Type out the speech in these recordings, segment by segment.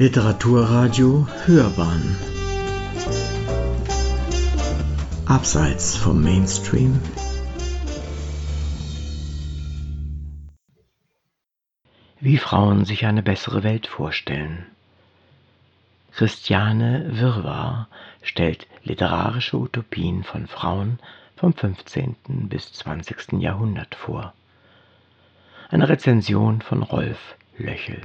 Literaturradio Hörbahn Abseits vom Mainstream Wie Frauen sich eine bessere Welt vorstellen. Christiane Wirrwarr stellt literarische Utopien von Frauen vom 15. bis 20. Jahrhundert vor. Eine Rezension von Rolf Löchel.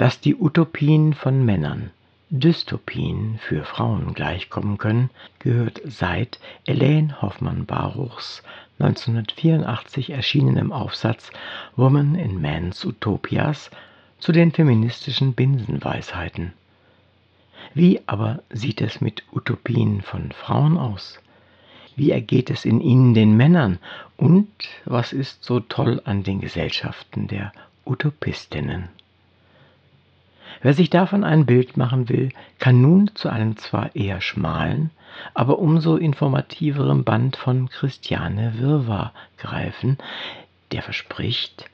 Dass die Utopien von Männern Dystopien für Frauen gleichkommen können, gehört seit Elaine Hoffmann-Baruchs 1984 erschienenem Aufsatz Woman in Man's Utopias zu den feministischen Binsenweisheiten. Wie aber sieht es mit Utopien von Frauen aus? Wie ergeht es in ihnen den Männern? Und was ist so toll an den Gesellschaften der Utopistinnen? Wer sich davon ein Bild machen will, kann nun zu einem zwar eher schmalen, aber umso informativerem Band von Christiane Wirrwarr greifen, der verspricht,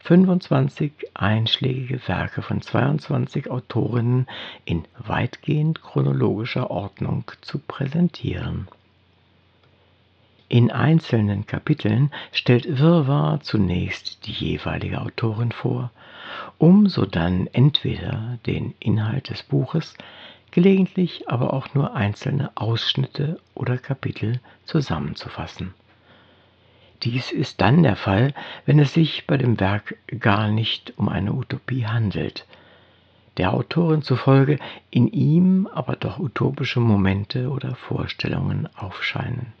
25 einschlägige Werke von 22 Autorinnen in weitgehend chronologischer Ordnung zu präsentieren. In einzelnen Kapiteln stellt Wirrwarr zunächst die jeweilige Autorin vor, um sodann entweder den Inhalt des Buches, gelegentlich aber auch nur einzelne Ausschnitte oder Kapitel zusammenzufassen. Dies ist dann der Fall, wenn es sich bei dem Werk gar nicht um eine Utopie handelt, der Autorin zufolge in ihm aber doch utopische Momente oder Vorstellungen aufscheinen.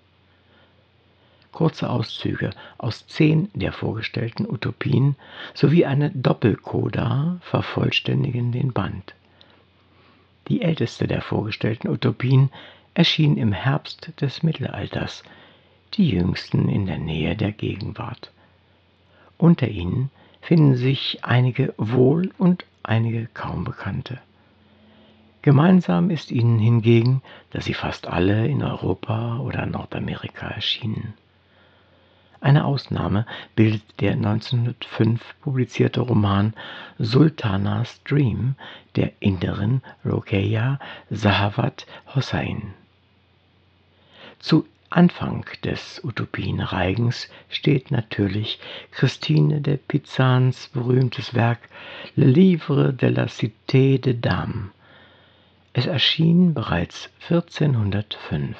Kurze Auszüge aus zehn der vorgestellten Utopien sowie eine Doppelcoda vervollständigen den Band. Die älteste der vorgestellten Utopien erschien im Herbst des Mittelalters, die jüngsten in der Nähe der Gegenwart. Unter ihnen finden sich einige wohl und einige kaum bekannte. Gemeinsam ist ihnen hingegen, dass sie fast alle in Europa oder Nordamerika erschienen. Eine Ausnahme bildet der 1905 publizierte Roman Sultanas Dream der Inderin Rokeya Sahavat Hossain. Zu Anfang des Utopienreigens steht natürlich Christine de Pizans berühmtes Werk Le Livre de la Cité des Dames. Es erschien bereits 1405.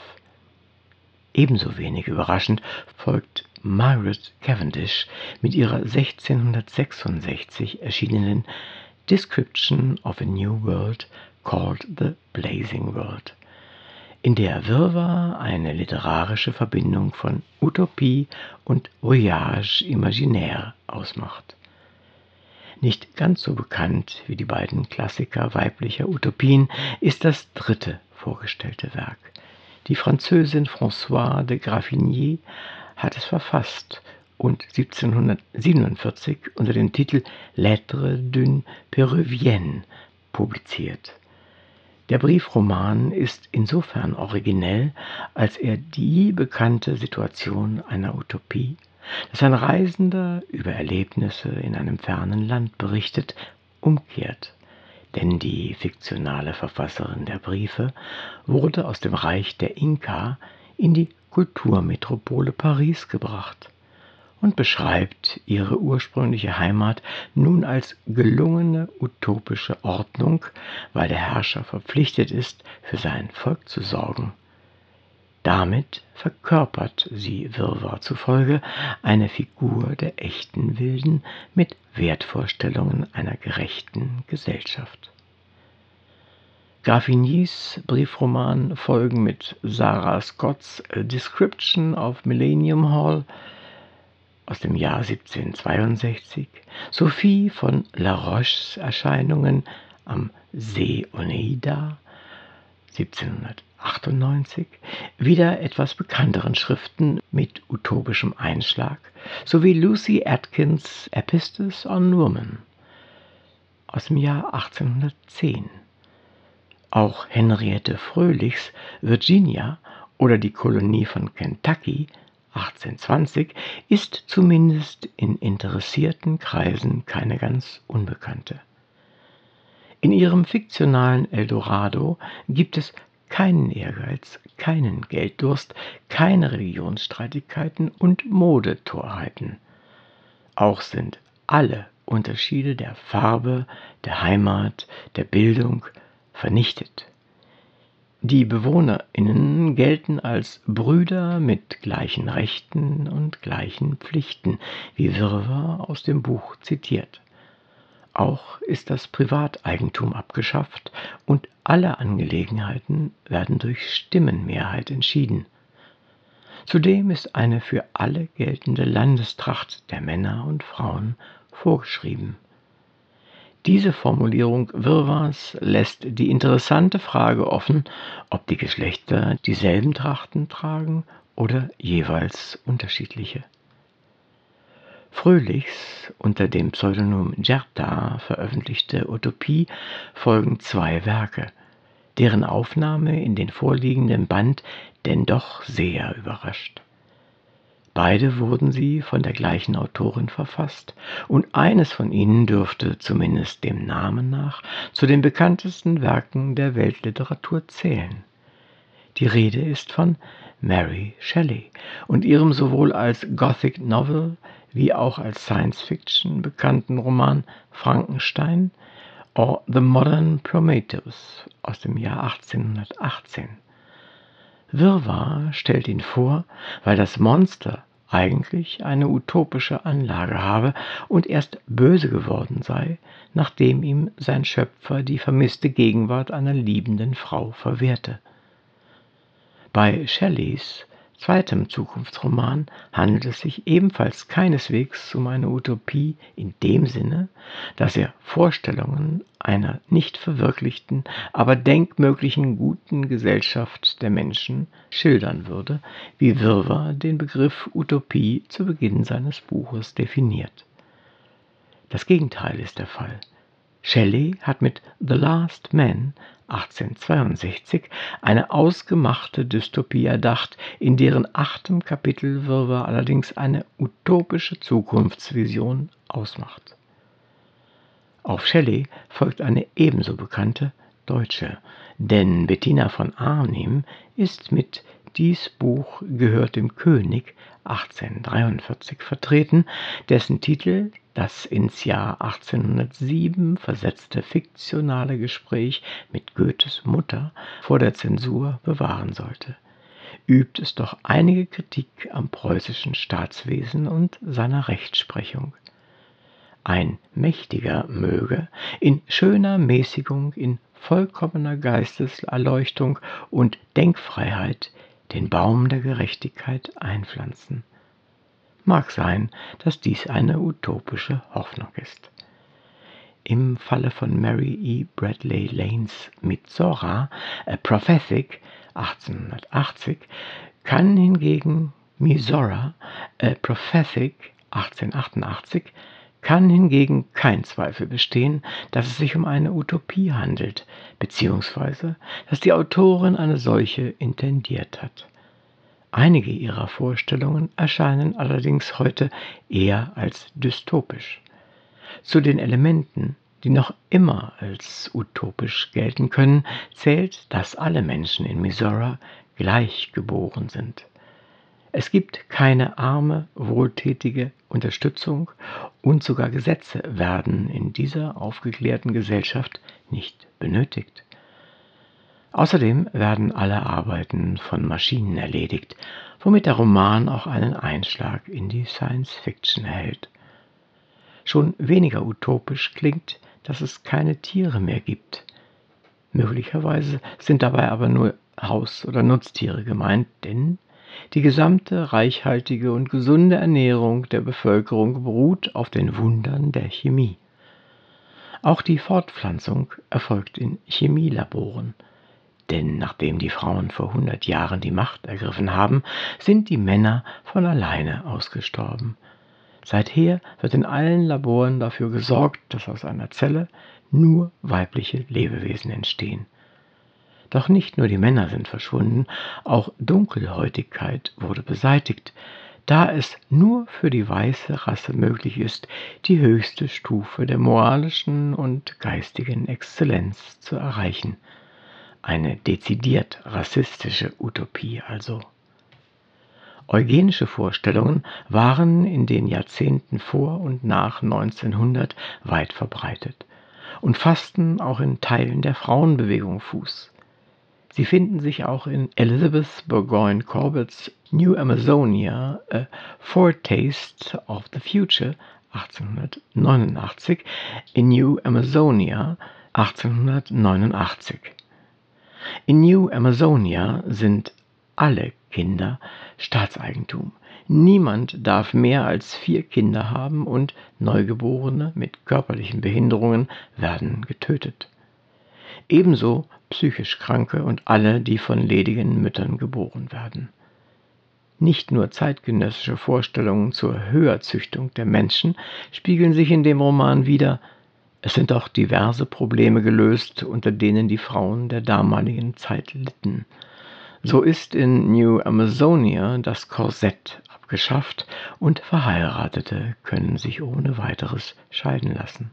Ebenso wenig überraschend folgt Margaret Cavendish mit ihrer 1666 erschienenen Description of a New World called the Blazing World in der Wirrwarr eine literarische Verbindung von Utopie und Voyage imaginaire ausmacht. Nicht ganz so bekannt wie die beiden Klassiker weiblicher Utopien ist das dritte vorgestellte Werk. Die Französin Françoise de Graffigny hat es verfasst und 1747 unter dem Titel Lettre d'une Péruvienne publiziert. Der Briefroman ist insofern originell, als er die bekannte Situation einer Utopie, dass ein Reisender über Erlebnisse in einem fernen Land berichtet, umkehrt. Denn die fiktionale Verfasserin der Briefe wurde aus dem Reich der Inka in die Kulturmetropole Paris gebracht und beschreibt ihre ursprüngliche Heimat nun als gelungene utopische Ordnung, weil der Herrscher verpflichtet ist, für sein Volk zu sorgen. Damit verkörpert sie Wirrwarr zufolge eine Figur der echten Wilden mit Wertvorstellungen einer gerechten Gesellschaft. Graffinis Briefroman folgen mit Sarah Scotts Description of Millennium Hall aus dem Jahr 1762, Sophie von La Roches Erscheinungen am See Oneida 1798, wieder etwas bekannteren Schriften mit utopischem Einschlag, sowie Lucy Atkins Epistles on Woman aus dem Jahr 1810. Auch Henriette Fröhlichs Virginia oder die Kolonie von Kentucky 1820 ist zumindest in interessierten Kreisen keine ganz unbekannte. In ihrem fiktionalen Eldorado gibt es keinen Ehrgeiz, keinen Gelddurst, keine Religionsstreitigkeiten und Modetorheiten. Auch sind alle Unterschiede der Farbe, der Heimat, der Bildung vernichtet. Die BewohnerInnen gelten als Brüder mit gleichen Rechten und gleichen Pflichten, wie Wirrwarr aus dem Buch zitiert. Auch ist das Privateigentum abgeschafft und alle Angelegenheiten werden durch Stimmenmehrheit entschieden. Zudem ist eine für alle geltende Landestracht der Männer und Frauen vorgeschrieben. Diese Formulierung Wirrwarrs lässt die interessante Frage offen, ob die Geschlechter dieselben Trachten tragen oder jeweils unterschiedliche. Fröhlichs unter dem Pseudonym Gerta veröffentlichte Utopie folgen zwei Werke, deren Aufnahme in den vorliegenden Band denn doch sehr überrascht. Beide wurden sie von der gleichen Autorin verfasst, und eines von ihnen dürfte zumindest dem Namen nach zu den bekanntesten Werken der Weltliteratur zählen. Die Rede ist von Mary Shelley und ihrem sowohl als Gothic Novel wie auch als Science Fiction bekannten Roman Frankenstein or The Modern Prometheus aus dem Jahr 1818. Wirrwarr stellt ihn vor, weil das Monster eigentlich eine utopische Anlage habe und erst böse geworden sei, nachdem ihm sein Schöpfer die vermisste Gegenwart einer liebenden Frau verwehrte. Bei Shelleys zweitem Zukunftsroman handelt es sich ebenfalls keineswegs um eine Utopie in dem Sinne, dass er Vorstellungen einer nicht verwirklichten, aber denkmöglichen guten Gesellschaft der Menschen schildern würde, wie Wirrwarr den Begriff Utopie zu Beginn seines Buches definiert. Das Gegenteil ist der Fall. Shelley hat mit The Last Man 1862 eine ausgemachte Dystopie erdacht, in deren achtem Kapitel Wirrwarr allerdings eine utopische Zukunftsvision ausmacht. Auf Shelley folgt eine ebenso bekannte deutsche, denn Bettina von Arnim ist mit Dies Buch gehört dem König 1843 vertreten, dessen Titel das ins Jahr 1807 versetzte fiktionale Gespräch mit Goethes Mutter vor der Zensur bewahren sollte, übt es doch einige Kritik am preußischen Staatswesen und seiner Rechtsprechung. Ein Mächtiger möge in schöner Mäßigung, in vollkommener Geisteserleuchtung und Denkfreiheit den Baum der Gerechtigkeit einpflanzen Mag sein, dass dies eine utopische Hoffnung ist. Im Falle von Mary E. Bradley Lanes Mizora, A Prophetic 1880, kann hingegen Mizora, A Prophetic 1888, kann hingegen kein Zweifel bestehen, dass es sich um eine Utopie handelt, beziehungsweise dass die Autorin eine solche intendiert hat. Einige ihrer Vorstellungen erscheinen allerdings heute eher als dystopisch. Zu den Elementen, die noch immer als utopisch gelten können, zählt, dass alle Menschen in Missouri gleich geboren sind. Es gibt keine arme, wohltätige Unterstützung und sogar Gesetze werden in dieser aufgeklärten Gesellschaft nicht benötigt. Außerdem werden alle Arbeiten von Maschinen erledigt, womit der Roman auch einen Einschlag in die Science Fiction erhält. Schon weniger utopisch klingt, dass es keine Tiere mehr gibt. Möglicherweise sind dabei aber nur Haus- oder Nutztiere gemeint, denn die gesamte reichhaltige und gesunde Ernährung der Bevölkerung beruht auf den Wundern der Chemie. Auch die Fortpflanzung erfolgt in Chemielaboren. Denn nachdem die Frauen vor hundert Jahren die Macht ergriffen haben, sind die Männer von alleine ausgestorben. Seither wird in allen Laboren dafür gesorgt, dass aus einer Zelle nur weibliche Lebewesen entstehen. Doch nicht nur die Männer sind verschwunden, auch Dunkelhäutigkeit wurde beseitigt, da es nur für die weiße Rasse möglich ist, die höchste Stufe der moralischen und geistigen Exzellenz zu erreichen. Eine dezidiert rassistische Utopie also. Eugenische Vorstellungen waren in den Jahrzehnten vor und nach 1900 weit verbreitet und fassten auch in Teilen der Frauenbewegung Fuß. Sie finden sich auch in Elizabeth Burgoyne Corbett's New Amazonia, A Foretaste of the Future 1889, in New Amazonia 1889. In New Amazonia sind alle Kinder Staatseigentum. Niemand darf mehr als vier Kinder haben und Neugeborene mit körperlichen Behinderungen werden getötet. Ebenso psychisch Kranke und alle, die von ledigen Müttern geboren werden. Nicht nur zeitgenössische Vorstellungen zur Höherzüchtung der Menschen spiegeln sich in dem Roman wider, es sind auch diverse Probleme gelöst, unter denen die Frauen der damaligen Zeit litten. So ist in New Amazonia das Korsett abgeschafft und Verheiratete können sich ohne weiteres scheiden lassen.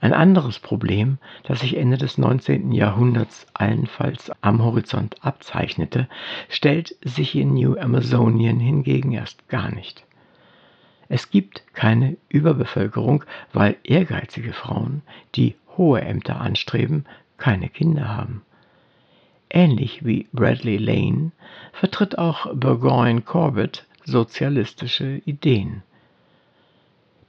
Ein anderes Problem, das sich Ende des 19. Jahrhunderts allenfalls am Horizont abzeichnete, stellt sich in New Amazonien hingegen erst gar nicht. Es gibt keine Überbevölkerung, weil ehrgeizige Frauen, die hohe Ämter anstreben, keine Kinder haben. Ähnlich wie Bradley Lane vertritt auch Burgoyne Corbett sozialistische Ideen.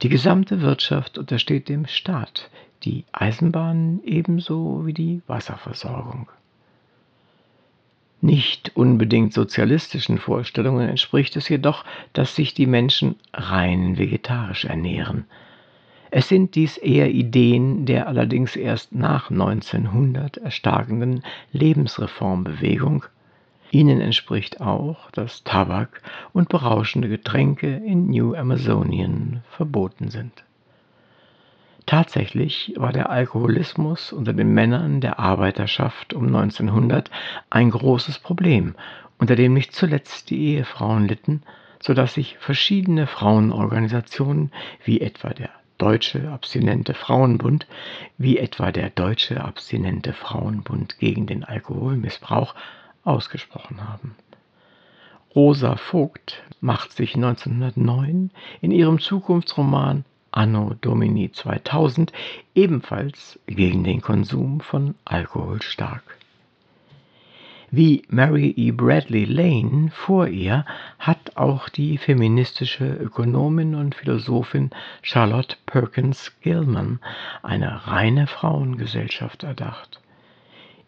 Die gesamte Wirtschaft untersteht dem Staat, die Eisenbahn ebenso wie die Wasserversorgung. Nicht unbedingt sozialistischen Vorstellungen entspricht es jedoch, dass sich die Menschen rein vegetarisch ernähren. Es sind dies eher Ideen der allerdings erst nach 1900 erstarkenden Lebensreformbewegung. Ihnen entspricht auch, dass Tabak und berauschende Getränke in New Amazonien verboten sind. Tatsächlich war der Alkoholismus unter den Männern der Arbeiterschaft um 1900 ein großes Problem, unter dem nicht zuletzt die Ehefrauen litten, so dass sich verschiedene Frauenorganisationen wie etwa der Deutsche Abstinente Frauenbund, wie etwa der Deutsche Abstinente Frauenbund gegen den Alkoholmissbrauch ausgesprochen haben. Rosa Vogt macht sich 1909 in ihrem Zukunftsroman Anno Domini 2000 ebenfalls gegen den Konsum von Alkohol stark. Wie Mary E. Bradley Lane vor ihr hat auch die feministische Ökonomin und Philosophin Charlotte Perkins Gilman eine reine Frauengesellschaft erdacht.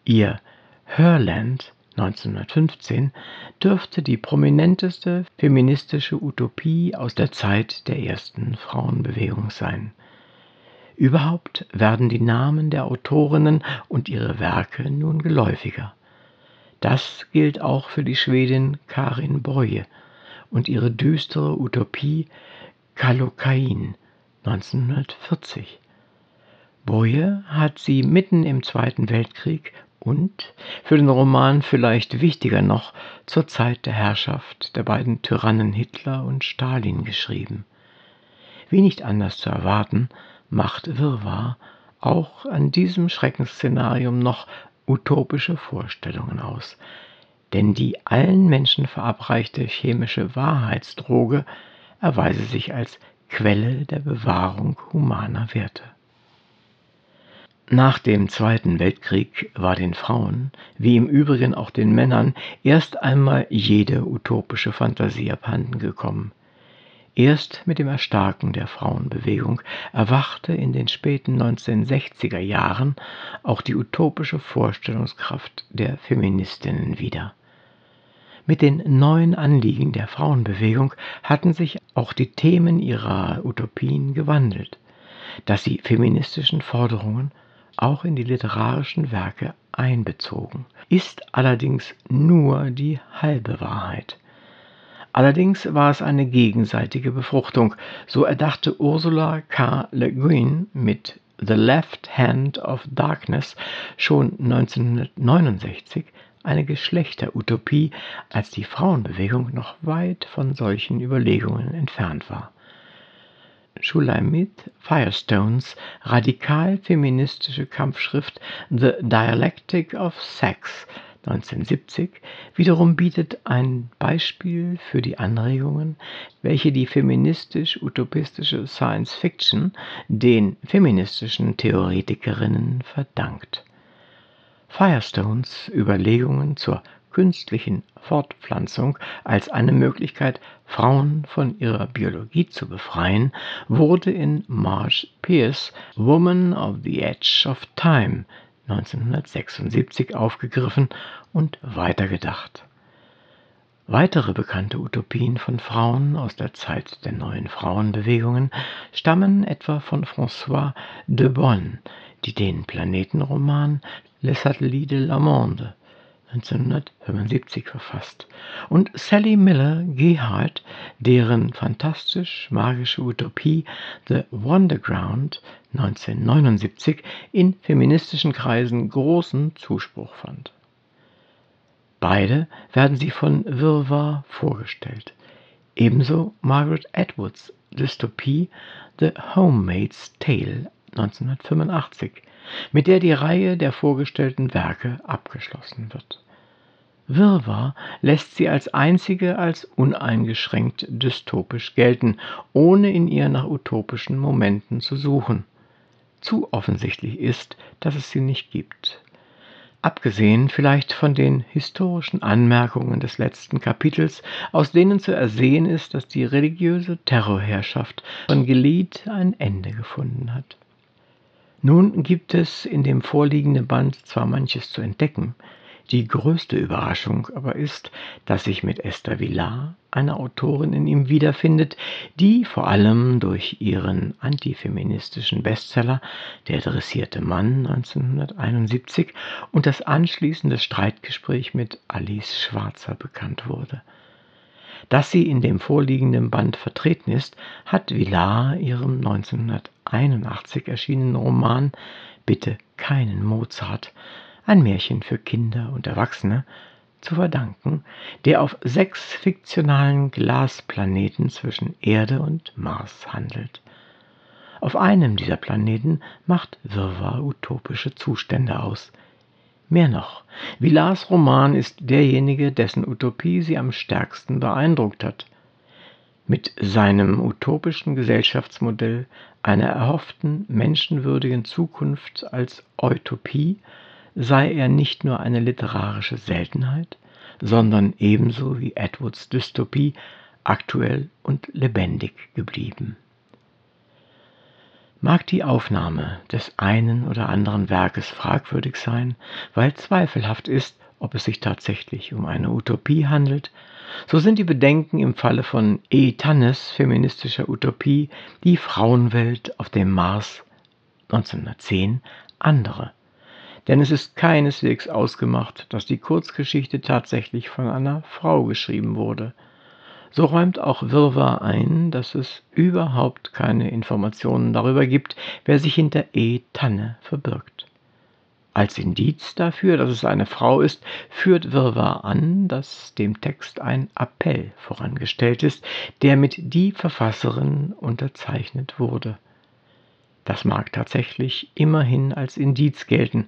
Ihr Herland 1915 dürfte die prominenteste feministische Utopie aus der Zeit der ersten Frauenbewegung sein. Überhaupt werden die Namen der Autorinnen und ihre Werke nun geläufiger. Das gilt auch für die Schwedin Karin Boye und ihre düstere Utopie Kallocain 1940. Boye hat sie mitten im Zweiten Weltkrieg und, für den Roman vielleicht wichtiger noch, zur Zeit der Herrschaft der beiden Tyrannen Hitler und Stalin geschrieben. Wie nicht anders zu erwarten, macht Wirrwarr auch an diesem Schreckensszenarium noch utopische Vorstellungen aus, denn die allen Menschen verabreichte chemische Wahrheitsdroge erweise sich als Quelle der Bewahrung humaner Werte. Nach dem Zweiten Weltkrieg war den Frauen, wie im Übrigen auch den Männern, erst einmal jede utopische Fantasie abhanden gekommen. Erst mit dem Erstarken der Frauenbewegung erwachte in den späten 1960er Jahren auch die utopische Vorstellungskraft der Feministinnen wieder. Mit den neuen Anliegen der Frauenbewegung hatten sich auch die Themen ihrer Utopien gewandelt, dass sie feministischen Forderungen auch in die literarischen Werke einbezogen, ist allerdings nur die halbe Wahrheit. Allerdings war es eine gegenseitige Befruchtung, so erdachte Ursula K. Le Guin mit The Left Hand of Darkness schon 1969 eine Geschlechterutopie, als die Frauenbewegung noch weit von solchen Überlegungen entfernt war. Shulamit Firestones radikal feministische Kampfschrift The Dialectic of Sex 1970 wiederum bietet ein Beispiel für die Anregungen, welche die feministisch-utopistische Science Fiction den feministischen Theoretikerinnen verdankt. Firestones Überlegungen zur künstlichen Fortpflanzung als eine Möglichkeit, Frauen von ihrer Biologie zu befreien, wurde in Marge Pierce Woman of the Edge of Time 1976 aufgegriffen und weitergedacht. Weitere bekannte Utopien von Frauen aus der Zeit der neuen Frauenbewegungen stammen etwa von François de Bonne, die den Planetenroman Le Satellite de la Monde 1975 verfasst, und Sally Miller Gerhardt, deren fantastisch-magische Utopie The Wonderground 1979 in feministischen Kreisen großen Zuspruch fand. Beide werden sie von Wirrwarr vorgestellt, ebenso Margaret Atwoods Dystopie The Homemaid's Tale 1985, mit der die Reihe der vorgestellten Werke abgeschlossen wird. Wirrwarr lässt sie als einzige als uneingeschränkt dystopisch gelten, ohne in ihr nach utopischen Momenten zu suchen. Zu offensichtlich ist, dass es sie nicht gibt. Abgesehen vielleicht von den historischen Anmerkungen des letzten Kapitels, aus denen zu ersehen ist, dass die religiöse Terrorherrschaft von Gilead ein Ende gefunden hat. Nun gibt es in dem vorliegenden Band zwar manches zu entdecken, die größte Überraschung aber ist, dass sich mit Esther Villar eine Autorin in ihm wiederfindet, die vor allem durch ihren antifeministischen Bestseller Der dressierte Mann 1971 und das anschließende Streitgespräch mit Alice Schwarzer bekannt wurde. Dass sie in dem vorliegenden Band vertreten ist, hat Villar ihrem 1981 erschienenen Roman Bitte keinen Mozart ein Märchen für Kinder und Erwachsene, zu verdanken, der auf sechs fiktionalen Glasplaneten zwischen Erde und Mars handelt. Auf einem dieser Planeten macht Wirrwarr utopische Zustände aus. Mehr noch, Villars Roman ist derjenige, dessen Utopie sie am stärksten beeindruckt hat. Mit seinem utopischen Gesellschaftsmodell einer erhofften menschenwürdigen Zukunft als Utopie sei er nicht nur eine literarische Seltenheit, sondern ebenso wie Edwards Dystopie aktuell und lebendig geblieben. Mag die Aufnahme des einen oder anderen Werkes fragwürdig sein, weil zweifelhaft ist, ob es sich tatsächlich um eine Utopie handelt, so sind die Bedenken im Falle von E. Tannes feministischer Utopie Die Frauenwelt auf dem Mars 1910 andere denn es ist keineswegs ausgemacht, dass die Kurzgeschichte tatsächlich von einer Frau geschrieben wurde. So räumt auch Wirrwarr ein, dass es überhaupt keine Informationen darüber gibt, wer sich hinter E. Tanne verbirgt. Als Indiz dafür, dass es eine Frau ist, führt Wirrwarr an, dass dem Text ein Appell vorangestellt ist, der mit die Verfasserin unterzeichnet wurde. Das mag tatsächlich immerhin als Indiz gelten.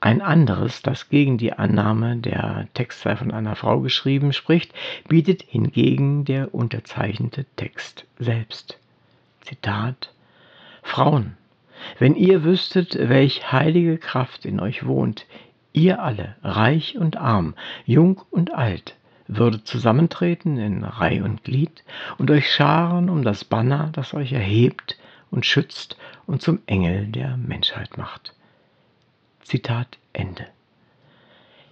Ein anderes, das gegen die Annahme, der Text sei von einer Frau geschrieben, spricht, bietet hingegen der unterzeichnete Text selbst. Zitat Frauen, wenn ihr wüsstet, welch heilige Kraft in euch wohnt, ihr alle, reich und arm, jung und alt, würdet zusammentreten in Reih und Glied und euch scharen um das Banner, das euch erhebt und schützt und zum Engel der Menschheit macht. Zitat Ende.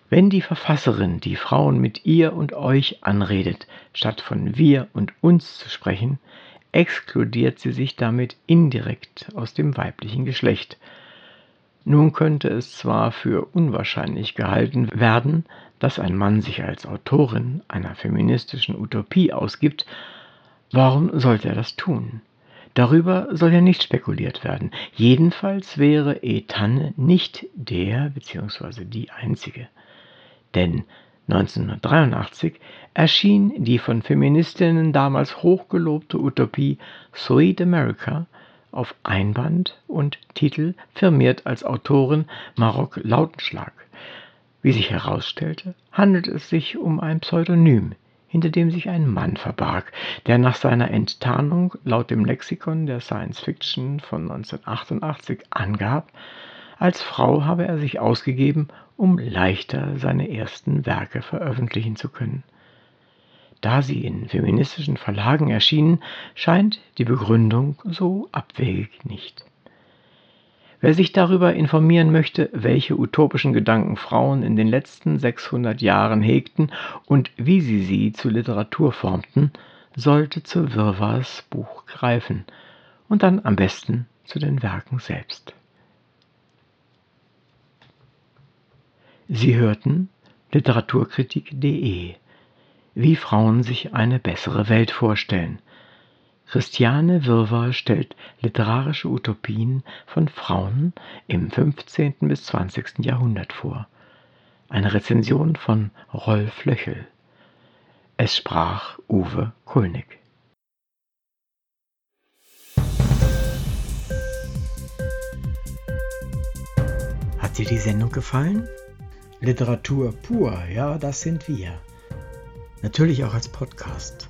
Wenn die Verfasserin die Frauen mit ihr und euch anredet, statt von wir und uns zu sprechen, exkludiert sie sich damit indirekt aus dem weiblichen Geschlecht. Nun könnte es zwar für unwahrscheinlich gehalten werden, dass ein Mann sich als Autorin einer feministischen Utopie ausgibt, warum sollte er das tun? Darüber soll ja nicht spekuliert werden. Jedenfalls wäre Etanne nicht der bzw. die einzige. Denn 1983 erschien die von Feministinnen damals hochgelobte Utopie Sweet America auf Einband und Titel firmiert als Autorin Marok Lautenschlag. Wie sich herausstellte, handelt es sich um ein Pseudonym, hinter dem sich ein Mann verbarg, der nach seiner Enttarnung laut dem Lexikon der Science Fiction von 1988 angab, als Frau habe er sich ausgegeben, um leichter seine ersten Werke veröffentlichen zu können. Da sie in feministischen Verlagen erschienen, scheint die Begründung so abwegig nicht. Wer sich darüber informieren möchte, welche utopischen Gedanken Frauen in den letzten 600 Jahren hegten und wie sie sie zu Literatur formten, sollte zu Wirrwarrs Buch greifen und dann am besten zu den Werken selbst. Sie hörten literaturkritik.de Wie Frauen sich eine bessere Welt vorstellen Christiane Wirrwarr stellt literarische Utopien von Frauen im 15. bis 20. Jahrhundert vor. Eine Rezension von Rolf Löchel. Es sprach Uwe Kulnig. Hat dir die Sendung gefallen? Literatur pur, ja, das sind wir. Natürlich auch als Podcast.